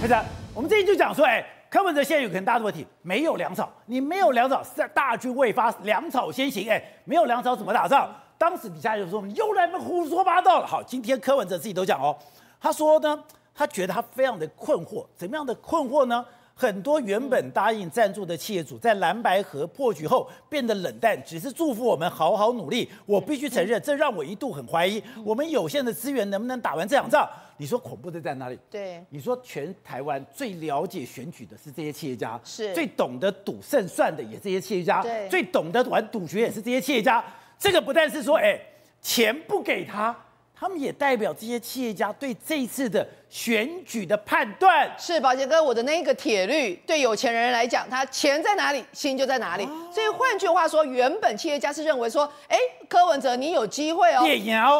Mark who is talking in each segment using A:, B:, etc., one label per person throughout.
A: 是的，我们这里就讲说，哎，柯文哲现在有个很大的问题，没有粮草，你没有粮草，是大军未发，粮草先行，哎，没有粮草怎么打仗？当时底下就说，你又来胡说八道了。好，今天柯文哲自己都讲哦，他说呢，他觉得他非常的困惑，怎么样的困惑呢？很多原本答应赞助的企业主，在蓝白河破局后变得冷淡，只是祝福我们好好努力。我必须承认，这让我一度很怀疑，我们有限的资源能不能打完这场仗？你说恐怖的在哪里？
B: 对，
A: 你说全台湾最了解选举的是这些企业家，
B: 是
A: 最懂得赌胜算的也是这些企业家，
B: 对，
A: 最懂得玩赌局也是这些企业家。这个不但是说，哎，钱不给他，他们也代表这些企业家对这一次的。选举的判断。
B: 是宝杰哥，我的那个铁律对有钱人来讲，他钱在哪里，心就在哪里。所以换句话说，原本企业家是认为说，哎，柯文哲你有机会哦，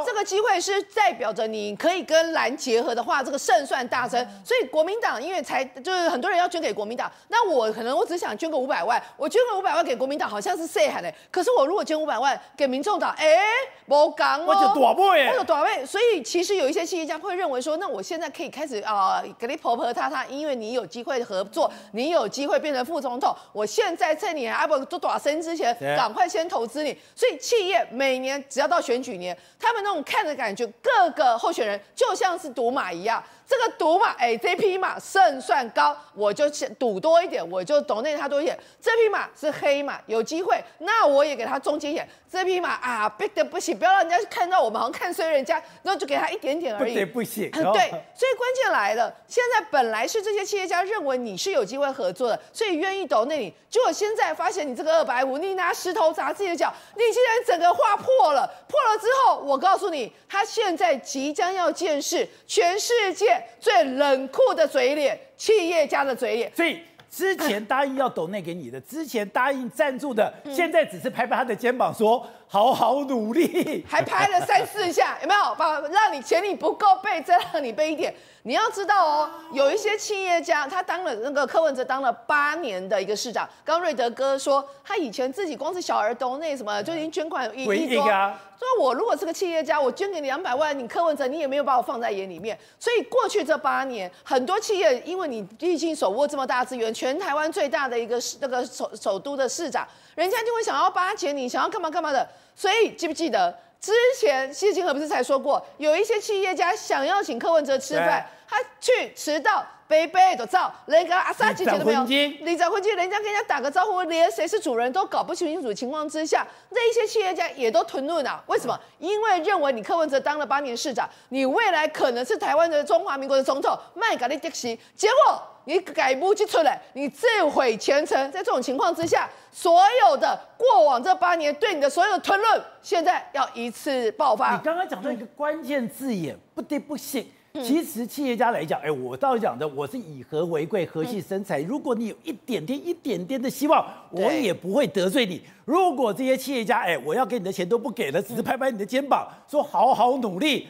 B: 这个机会是代表着你可以跟蓝结合的话，这个胜算大增。所以国民党因为才就是很多人要捐给国民党，那我可能我只想捐个五百万，我捐个五百万给国民党好像是 say 喊的，可是我如果捐五百万给民众党，哎，不刚哦，
A: 我就多倍，
B: 我就多倍。所以其实有一些企业家会认为说，那我现在可以。开始啊，给你婆婆他他，因为你有机会合作，你有机会变成副总统。我现在趁你还不做多少生之前，赶快先投资你。所以企业每年只要到选举年，他们那种看的感觉，各个候选人就像是赌马一样。这个赌马，哎，这匹马胜算高，我就赌多一点，我就 donate 他多一点。这匹马是黑马，有机会，那我也给他中间一点。这匹马啊，逼得不行，不要让人家看到我们好像看衰人家，那就给他一点点而已。
A: 不得不行。
B: 对，所以关键来了，现在本来是这些企业家认为你是有机会合作的，所以愿意 donate 你，结果现在发现你这个二百五，你拿石头砸自己的脚，你竟然整个画破了，破了之后，我告诉你，他现在即将要见识全世界。最冷酷的嘴脸，企业家的嘴脸。
A: 所以之前答应要抖内给你的，之前答应赞助的，现在只是拍拍他的肩膀说好好努力，
B: 还拍了三四下，有没有？把让你钱你不够背，再让你背一点。你要知道哦，有一些企业家，他当了那个柯文哲当了八年的一个市长。刚瑞德哥说，他以前自己光是小儿斗内什么就已经捐款一亿多。说我如果是个企业家，我捐给你两百万，你柯文哲你也没有把我放在眼里面。所以过去这八年，很多企业因为你毕竟手握这么大资源，全台湾最大的一个那个首首都的市长，人家就会想要巴结你，想要干嘛干嘛的。所以记不记得之前谢金河不是才说过，有一些企业家想要请柯文哲吃饭。他去迟到，背背都照，人家阿三姐姐都没有，你找回去，人家跟人家打个招呼，连谁是主人都搞不清楚的情况之下，那一些企业家也都吞论啊。为什么？因为认为你柯文哲当了八年市长，你未来可能是台湾的中华民国的总统，麦格利迪西。结果你改不起出来，你自毁前程。在这种情况之下，所有的过往这八年对你的所有的吞论，现在要一次爆发。
A: 你刚刚讲到一个关键字眼，不得不信。其实企业家来讲，哎，我倒讲的，我是以和为贵，和气生财。如果你有一点点、一点点的希望，我也不会得罪你。如果这些企业家，哎，我要给你的钱都不给了，只是拍拍你的肩膀，说好好努力。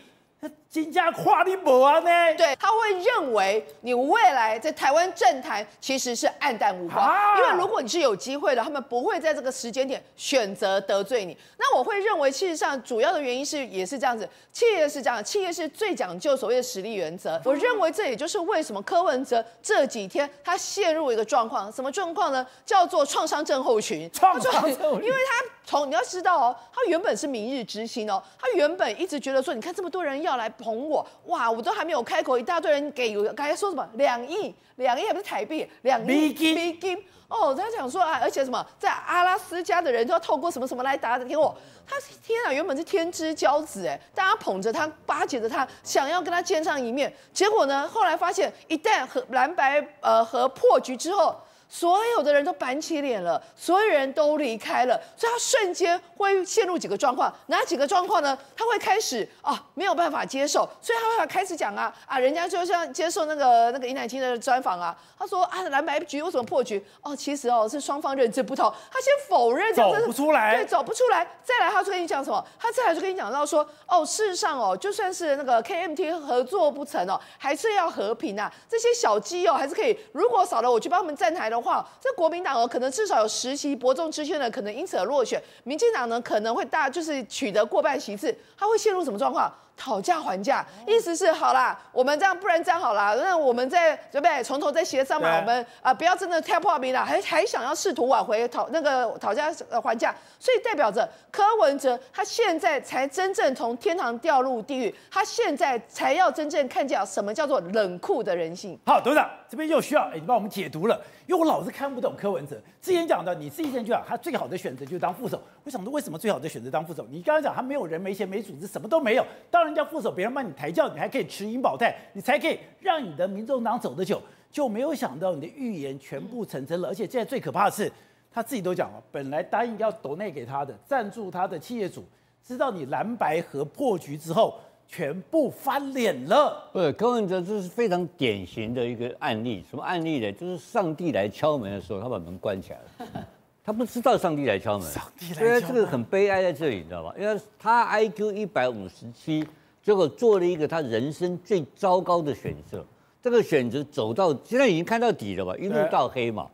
A: 金家跨你不完呢？
B: 对，他会认为你未来在台湾政坛其实是黯淡无光，因为如果你是有机会的，他们不会在这个时间点选择得罪你。那我会认为，事实上主要的原因是也是这样子，企业是这样，企业是最讲究所谓的实力原则。我认为这也就是为什么柯文哲这几天他陷入一个状况，什么状况呢？叫做创伤症候群。
A: 创伤症候群，
B: 因为他从你要知道哦，他原本是明日之星哦，他原本一直觉得说，你看这么多人要来。捧我哇！我都还没有开口，一大堆人给，刚才说什么两亿，两亿还不是台币，两亿美金哦。他讲说啊，而且什么在阿拉斯加的人都要透过什么什么来打听我。他天啊，原本是天之骄子哎，大家捧着他，巴结着他，想要跟他见上一面。结果呢，后来发现一旦和蓝白呃和破局之后。所有的人都板起脸了，所有人都离开了，所以他瞬间会陷入几个状况，哪几个状况呢？他会开始啊，没有办法接受，所以他会开始讲啊啊，人家就像接受那个那个尹乃菁的专访啊，他说啊，蓝白局为什么破局？哦，其实哦是双方认知不同，他先否认，
A: 走不出来，
B: 对，走不出来，再来他就跟你讲什么？他再来就跟你讲到说，哦，事实上哦，就算是那个 KMT 合作不成哦，还是要和平啊，这些小鸡哦还是可以，如果少了我去帮他们站台的。的话，这国民党哦，可能至少有十席伯仲之间的，可能因此而落选。民进党呢，可能会大，就是取得过半席次，他会陷入什么状况？讨价还价，意思是好啦，我们这样不然这样好啦，那我们再对不对？从头再协商嘛，我们啊、呃、不要真的太破冰了，还还想要试图挽回讨那个讨价还价，所以代表着柯文哲他现在才真正从天堂掉入地狱，他现在才要真正看见什么叫做冷酷的人性。
A: 好，董事长这边又需要哎，你帮我们解读了，因为我老是看不懂柯文哲之前讲的，你自己先讲，他最好的选择就是当副手。我想说，为什么最好的选择当副手？你刚刚讲他没有人、没钱、没组织，什么都没有，当人家副手，别人帮你抬轿，你还可以持银保泰，你才可以让你的民众党走得久。就没有想到你的预言全部成真了，而且现在最可怕的是，他自己都讲了，本来答应要抖内给他的、赞助他的企业主，知道你蓝白合破局之后，全部翻脸了。
C: 不是柯文哲，这是非常典型的一个案例。什么案例呢？就是上帝来敲门的时候，他把门关起来了，他不知道上帝来敲门。
A: 上帝来敲
C: 门，所以这个很悲哀在这里，你知道吧？因为他 IQ 一百五十七，结果做了一个他人生最糟糕的选择。这个选择走到现在已经看到底了吧？一路到黑嘛，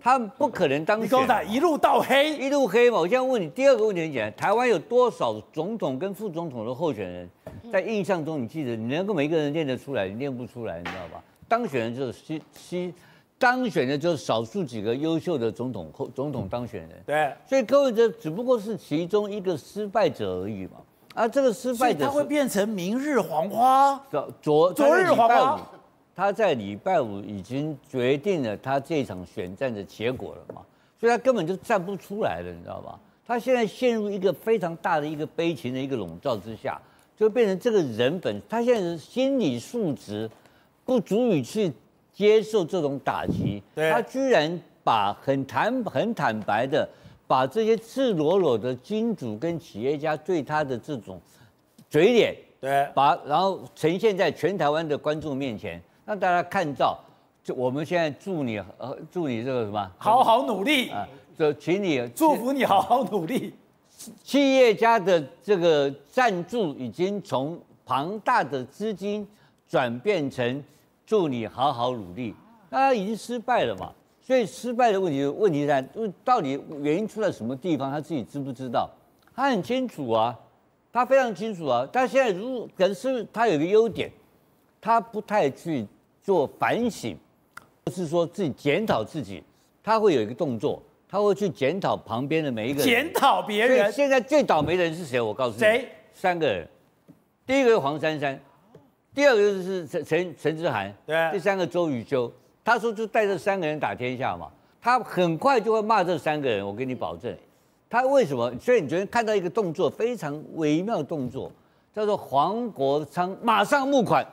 C: 他不可能当选。你
A: 一路到黑，
C: 一路黑嘛。我现在问你第二个问题很简单：台湾有多少总统跟副总统的候选人？在印象中，你记得你能够每一个人念得出来，你念不出来，你知道吧？当选人就是西西，当选的就是少数几个优秀的总统候总统当选人。
A: 对，
C: 所以柯文哲只不过是其中一个失败者而已嘛。啊，这个失败者
A: 他会变成明日黄花。
C: 昨
A: 昨日黄花。
C: 他在礼拜五已经决定了他这场选战的结果了嘛，所以他根本就站不出来了，你知道吧？他现在陷入一个非常大的一个悲情的一个笼罩之下，就变成这个人本他现在的心理素质不足以去接受这种打击，他居然把很坦很坦白的把这些赤裸裸的金主跟企业家对他的这种嘴脸，
A: 对，
C: 把然后呈现在全台湾的观众面前。让大家看到，就我们现在祝你呃，祝你这个什么，
A: 好好努力啊！
C: 就请你
A: 祝福你好好努力。
C: 企业家的这个赞助已经从庞大的资金转变成祝你好好努力，那他已经失败了嘛？所以失败的问题，问题在到底原因出在什么地方？他自己知不知道？他很清楚啊，他非常清楚啊。但现在如果可是他有个优点，他不太去。做反省，不是说自己检讨自己，他会有一个动作，他会去检讨旁边的每一个人，
A: 检讨别人。
C: 现在最倒霉的人是谁？我告诉你，
A: 谁？
C: 三个人，第一个是黄珊珊，第二个就是陈陈陈之涵，
A: 对，
C: 第三个周宇修。他说就带这三个人打天下嘛，他很快就会骂这三个人，我给你保证。他为什么？所以你昨天看到一个动作非常微妙的动作，叫做黄国昌马上募款。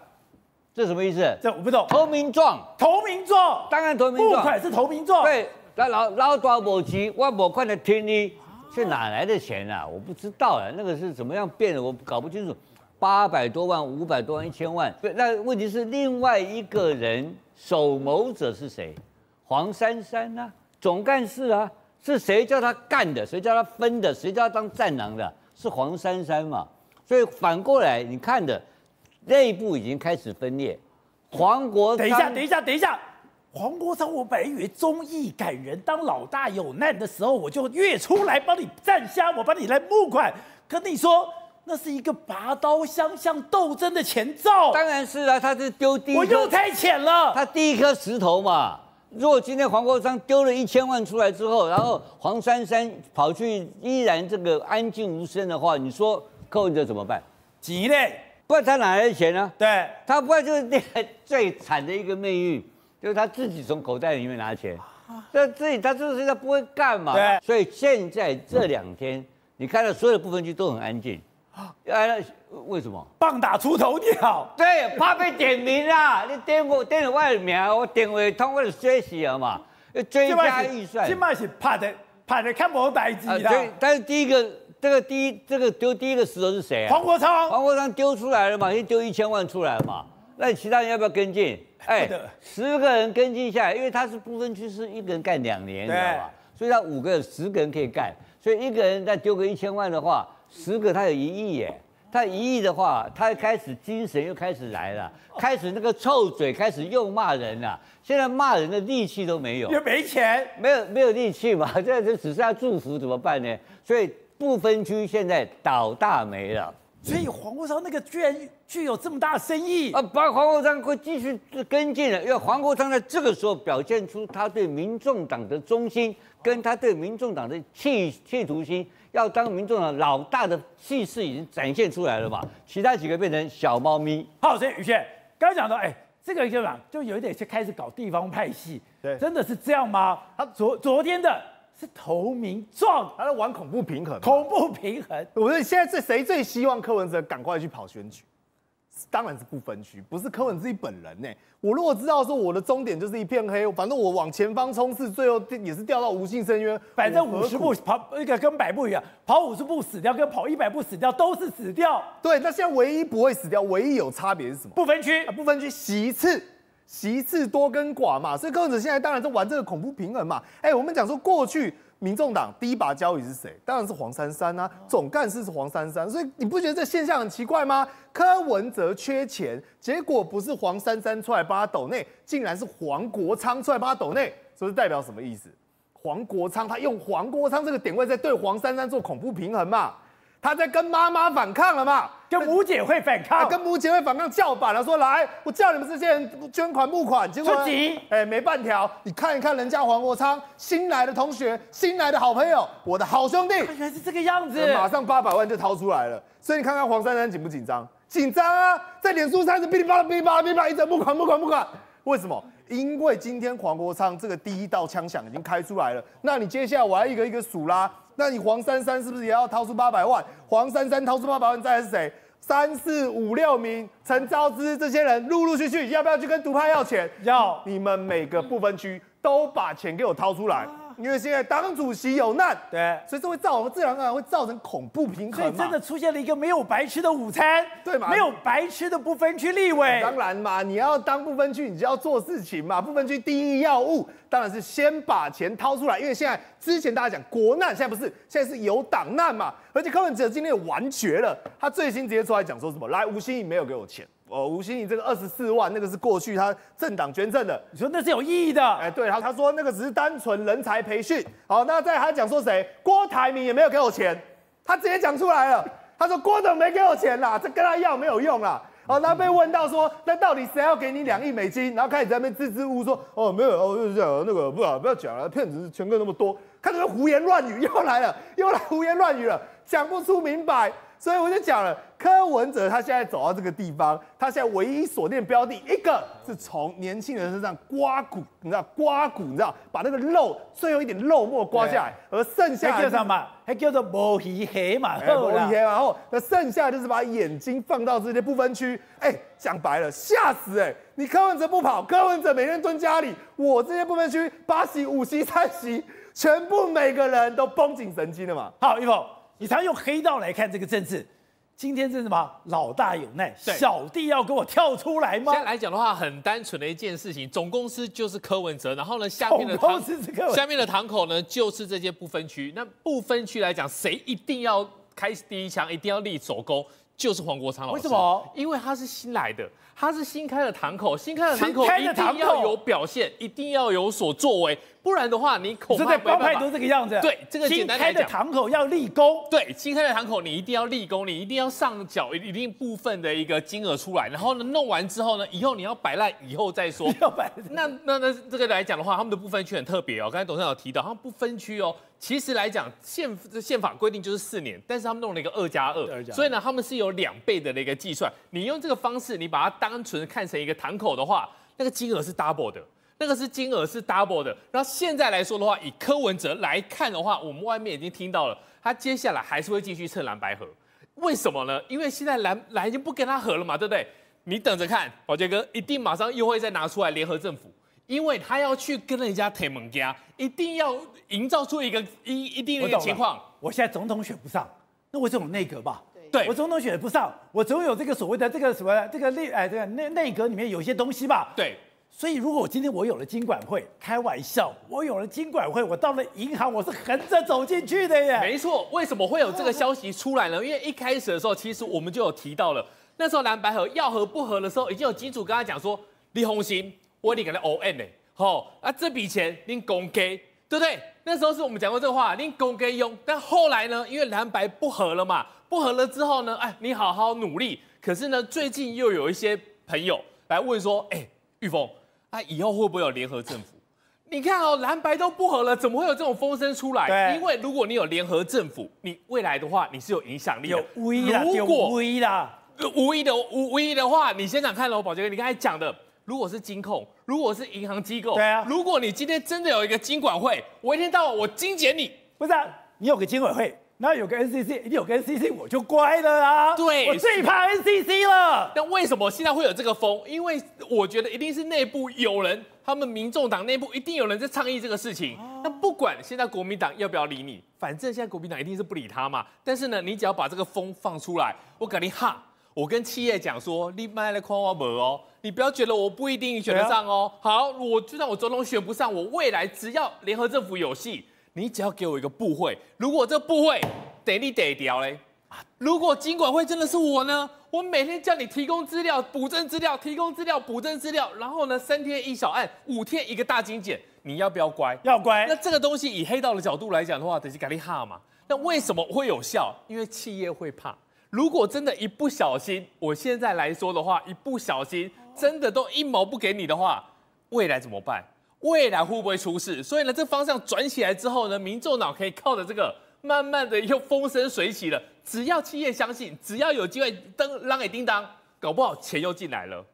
C: 这什么意思？
A: 这我不懂。
C: 投名状，
A: 投名状，
C: 当然投名状。
A: 募款是投名状。
C: 对，那老老多某急，万某款的天力，是哪来的钱啊？我不知道啊，那个是怎么样变的？我搞不清楚。八百多万、五百多万、一千万。对，那问题是另外一个人首谋者是谁？黄珊珊啊，总干事啊，是谁叫他干的？谁叫他分的？谁叫他当战狼的？是黄珊珊嘛？所以反过来你看的。内部已经开始分裂，黄国，
A: 等一下，等一下，等一下，黄国昌，我本来以为忠义感人，当老大有难的时候，我就越出来帮你站下，我帮你来募款。可你说那是一个拔刀相向斗争的前兆，
C: 当然是啊，他是丢第一，
A: 我又太浅了，
C: 他第一颗石头嘛。如果今天黄国昌丢了一千万出来之后，然后黄珊珊跑去依然这个安静无声的话，你说柯文哲怎么办？
A: 急嘞。
C: 不然他哪来的钱呢？
A: 对，
C: 他不然就是那个最惨的一个命运，就是他自己从口袋里面拿钱，这自己他就是他不会干嘛。
A: 对，
C: 所以现在这两天，你看到所有的部分区都很安静，哎，为什么？
A: 棒打出头鸟。
C: 对，怕被点名啦！你点我点了我的名，我点未通我就学习了嘛。追加预算，
A: 现在是怕的怕的看不代志
C: 的。但是第一个。这个第一，这个丢第一个石头是谁啊？
A: 黄国昌。
C: 黄国昌丢出来了嘛？先丢一千万出来了嘛？那你其他人要不要跟进？哎，十个人跟进下来，因为他是不分区，是一个人干两年，你知道吧？所以他五个、十个人可以干，所以一个人再丢个一千万的话，十个他有一亿耶。他一亿的话，他开始精神又开始来了，开始那个臭嘴开始又骂人了。现在骂人的力气都没有，
A: 又没钱，
C: 没有没有力气嘛？现在就只剩下祝福怎么办呢？所以。不分区现在倒大霉了，
A: 所以黄国昌那个居然具有这么大的深意
C: 啊！把黄国昌会继续跟进了，因为黄国昌在这个时候表现出他对民众党的忠心，跟他对民众党的企企图心，要当民众党老大的气势已经展现出来了嘛。其他几个变成小猫咪。
A: 好，所以宇轩刚刚讲到，哎，这个就讲就有一点就开始搞地方派系，对，真的是这样吗？他昨昨天的。是投名状，
D: 他在玩恐怖平衡。
A: 恐怖平衡，
D: 我觉得现在是谁最希望柯文哲赶快去跑选举？当然是不分区，不是柯文哲自己本人呢。我如果知道说我的终点就是一片黑，反正我往前方冲刺，最后也是掉到无尽深渊。
A: 反正五十步跑那个跟百步一样，跑五十步死掉，跟跑一百步死掉都是死掉。
D: 对，那现在唯一不会死掉，唯一有差别是什么？
A: 不分区，
D: 啊、不分区洗一次。席次多跟寡嘛，所以柯文哲现在当然是玩这个恐怖平衡嘛。哎，我们讲说过去民众党第一把交椅是谁？当然是黄珊珊啊，总干事是黄珊珊。所以你不觉得这现象很奇怪吗？柯文哲缺钱，结果不是黄珊珊出来帮他抖内，竟然是黄国昌出来帮他抖内，所以代表什么意思？黄国昌他用黄国昌这个点位在对黄珊珊做恐怖平衡嘛？他在跟妈妈反抗了嘛？
A: 跟母姐会反抗，
D: 跟母姐会反抗叫板了，说来，我叫你们这些人捐款募款，结果哎，没半条。你看一看人家黄国昌新来的同学，新来的好朋友，我的好兄弟，
A: 原来是这个样子，
D: 马上八百万就掏出来了。所以你看看黄珊珊紧不紧张？紧张啊，在脸书上是噼里啪啦噼里啪啦噼里啪啦，一直募款募款募款。为什么？因为今天黄国昌这个第一道枪响已经开出来了，那你接下来我要一个一个数啦。那你黄珊珊是不是也要掏出八百万？黄珊珊掏出八百万，再来是谁？三四五六名，陈昭之这些人陆陆续续要不要去跟独派要钱？
A: 要。
D: 你们每个不分区都把钱给我掏出来。因为现在党主席有难，
A: 对，
D: 所以这会造成自然而然会造成恐怖平衡，
A: 所以真的出现了一个没有白吃的午餐，
D: 对嘛？
A: 没有白吃的不分区立委，
D: 当然嘛，你要当不分区，你就要做事情嘛。不分区第一要务当然是先把钱掏出来，因为现在之前大家讲国难，现在不是，现在是有党难嘛。而且柯文哲今天也完绝了，他最新直接出来讲说什么？来，吴欣盈没有给我钱。哦，吴欣盈这个二十四万，那个是过去他政党捐赠的，
A: 你说那是有意义的？
D: 哎，对，他他说那个只是单纯人才培训。好，那在他讲说谁？郭台铭也没有给我钱，他直接讲出来了，他说郭董没给我钱啦，这跟他要没有用啦。好，那被问到说，那到底谁要给你两亿美金？然后开始在那边支支吾吾说，哦，没有，哦，就是这样，那个不要不要讲了，骗子钱哥那么多，开始胡言乱语，又来了，又来胡言乱语了，讲不出明白。所以我就讲了，柯文哲他现在走到这个地方，他现在唯一锁定标的，一个是从年轻人身上刮骨，你知道刮骨，你知道把那个肉最后一点肉末刮下来，而剩下
A: 叫什么？还叫做毛皮黑嘛？
D: 摸鱼黑，然后那剩下就是把眼睛放到这些不分区，哎，讲白了吓死哎、欸！你柯文哲不跑，柯文哲每天蹲家里，我这些不分区八席、五席、三席，全部每个人都绷紧神经了嘛？
A: 好，一峰。你常用黑道来看这个政治，今天这是什么？老大有难，小弟要给我跳出来吗？
E: 现在来讲的话，很单纯的一件事情，总公司就是柯文哲，然后呢，下面的下面的堂口呢就是这些不分区。那不分区来讲，谁一定要开第一枪，一定要立首功，就是黄国昌老师。
A: 为什么？
E: 因为他是新来的。他是新开的堂口，新开的堂口一定要有表现，一定要有所作为，不然的话，你恐怕
A: 没办法。帮派都这个样子。
E: 对，这个简单来讲，新开
A: 的堂口要立功。
E: 对，新开的堂口你一定要立功，你一定要上缴一定部分的一个金额出来，然后呢，弄完之后呢，以后你要摆烂，以后再说。
A: 要摆。
E: 那那那这个来讲的话，他们的不分区很特别哦。刚才董事长有提到，他们不分区哦，其实来讲宪宪法规定就是四年，但是他们弄了一个二加二，所以呢，他们是有两倍的那个计算。你用这个方式，你把它单纯看成一个。堂口的话，那个金额是 double 的，那个是金额是 double 的。然后现在来说的话，以柯文哲来看的话，我们外面已经听到了，他接下来还是会继续蹭蓝白合。为什么呢？因为现在蓝蓝已经不跟他合了嘛，对不对？你等着看，宝杰哥一定马上又会再拿出来联合政府，因为他要去跟人家谈盟家，一定要营造出一个一一定的情况。
A: 我现在总统选不上，那我这种内阁吧。
E: 对，
A: 我总统选不上，我总有这个所谓的这个什么这个内哎这个内内阁里面有一些东西吧？
E: 对，
A: 所以如果我今天我有了金管会，开玩笑，我有了金管会，我到了银行我是横着走进去的耶。
E: 没错，为什么会有这个消息出来呢？因为一开始的时候，其实我们就有提到了，那时候蓝白合要合不合的时候，已经有金主跟他讲说，李鸿兴，我得给他 O N 呢，好，啊这笔钱您公给。对不对？那时候是我们讲过这个话，你公给用。但后来呢，因为蓝白不合了嘛，不合了之后呢，哎，你好好努力。可是呢，最近又有一些朋友来问说，哎，玉峰，啊，以后会不会有联合政府？你看哦，蓝白都不合了，怎么会有这种风声出来？对，因为如果你有联合政府，你未来的话，你是有影响力的。
A: 有威啦，有威啦，
E: 无意的无无意的话，你想想看喽，宝杰哥，你刚才讲的。如果是金控，如果是银行机构，
A: 对啊。
E: 如果你今天真的有一个金管会，我一天到晚我精简你，
A: 不是啊？你有个金管会，然后有个 NCC，你有个 NCC，我就乖了啦。
E: 对，
A: 我最怕 NCC 了。
E: 那为什么现在会有这个风？因为我觉得一定是内部有人，他们民众党内部一定有人在倡议这个事情。那不管现在国民党要不要理你，反正现在国民党一定是不理他嘛。但是呢，你只要把这个风放出来，我肯定哈。我跟企业讲说，你卖来夸我没哦，你不要觉得我不一定选得上哦。好，我就算我总统选不上，我未来只要联合政府有戏，你只要给我一个部会，如果这部会得你得掉嘞，如果金管会真的是我呢，我每天叫你提供资料、补正资料、提供资料、补正资料，然后呢，三天一小案，五天一个大精简，你要不要乖？
A: 要乖。
E: 那这个东西以黑道的角度来讲的话，得是咖喱哈嘛。那为什么会有效？因为企业会怕。如果真的一不小心，我现在来说的话，一不小心真的都一毛不给你的话，未来怎么办？未来会不会出事？所以呢，这方向转起来之后呢，民众脑可以靠着这个，慢慢的又风生水起了。只要企业相信，只要有机会登让给叮当，搞不好钱又进来了。